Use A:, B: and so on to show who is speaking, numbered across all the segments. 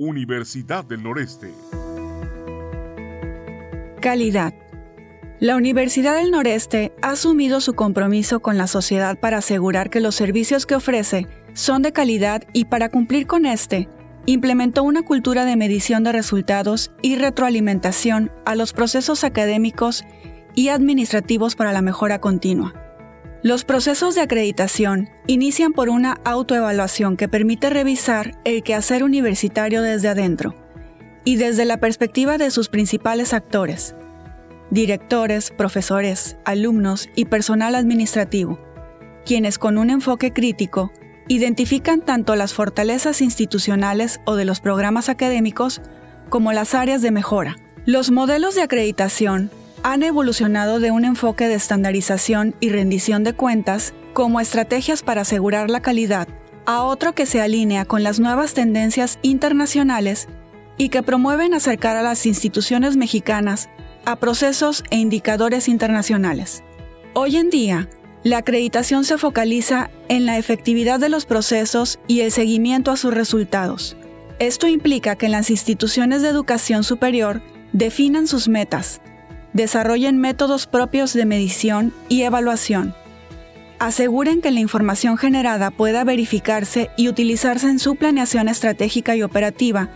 A: Universidad del Noreste.
B: Calidad. La Universidad del Noreste ha asumido su compromiso con la sociedad para asegurar que los servicios que ofrece son de calidad y para cumplir con este, implementó una cultura de medición de resultados y retroalimentación a los procesos académicos y administrativos para la mejora continua. Los procesos de acreditación inician por una autoevaluación que permite revisar el quehacer universitario desde adentro y desde la perspectiva de sus principales actores, directores, profesores, alumnos y personal administrativo, quienes con un enfoque crítico identifican tanto las fortalezas institucionales o de los programas académicos como las áreas de mejora. Los modelos de acreditación han evolucionado de un enfoque de estandarización y rendición de cuentas como estrategias para asegurar la calidad a otro que se alinea con las nuevas tendencias internacionales y que promueven acercar a las instituciones mexicanas a procesos e indicadores internacionales. Hoy en día, la acreditación se focaliza en la efectividad de los procesos y el seguimiento a sus resultados. Esto implica que las instituciones de educación superior definan sus metas, desarrollen métodos propios de medición y evaluación, aseguren que la información generada pueda verificarse y utilizarse en su planeación estratégica y operativa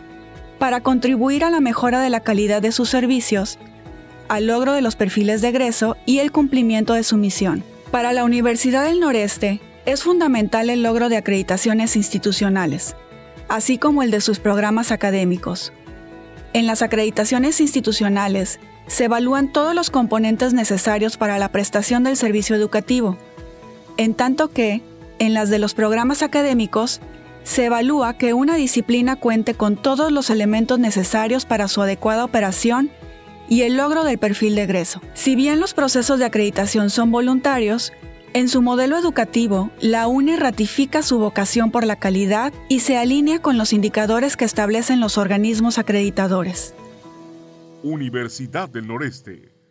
B: para contribuir a la mejora de la calidad de sus servicios, al logro de los perfiles de egreso y el cumplimiento de su misión. Para la Universidad del Noreste, es fundamental el logro de acreditaciones institucionales, así como el de sus programas académicos. En las acreditaciones institucionales, se evalúan todos los componentes necesarios para la prestación del servicio educativo, en tanto que, en las de los programas académicos, se evalúa que una disciplina cuente con todos los elementos necesarios para su adecuada operación y el logro del perfil de egreso. Si bien los procesos de acreditación son voluntarios, en su modelo educativo, la UNE ratifica su vocación por la calidad y se alinea con los indicadores que establecen los organismos acreditadores.
A: Universidad del Noreste.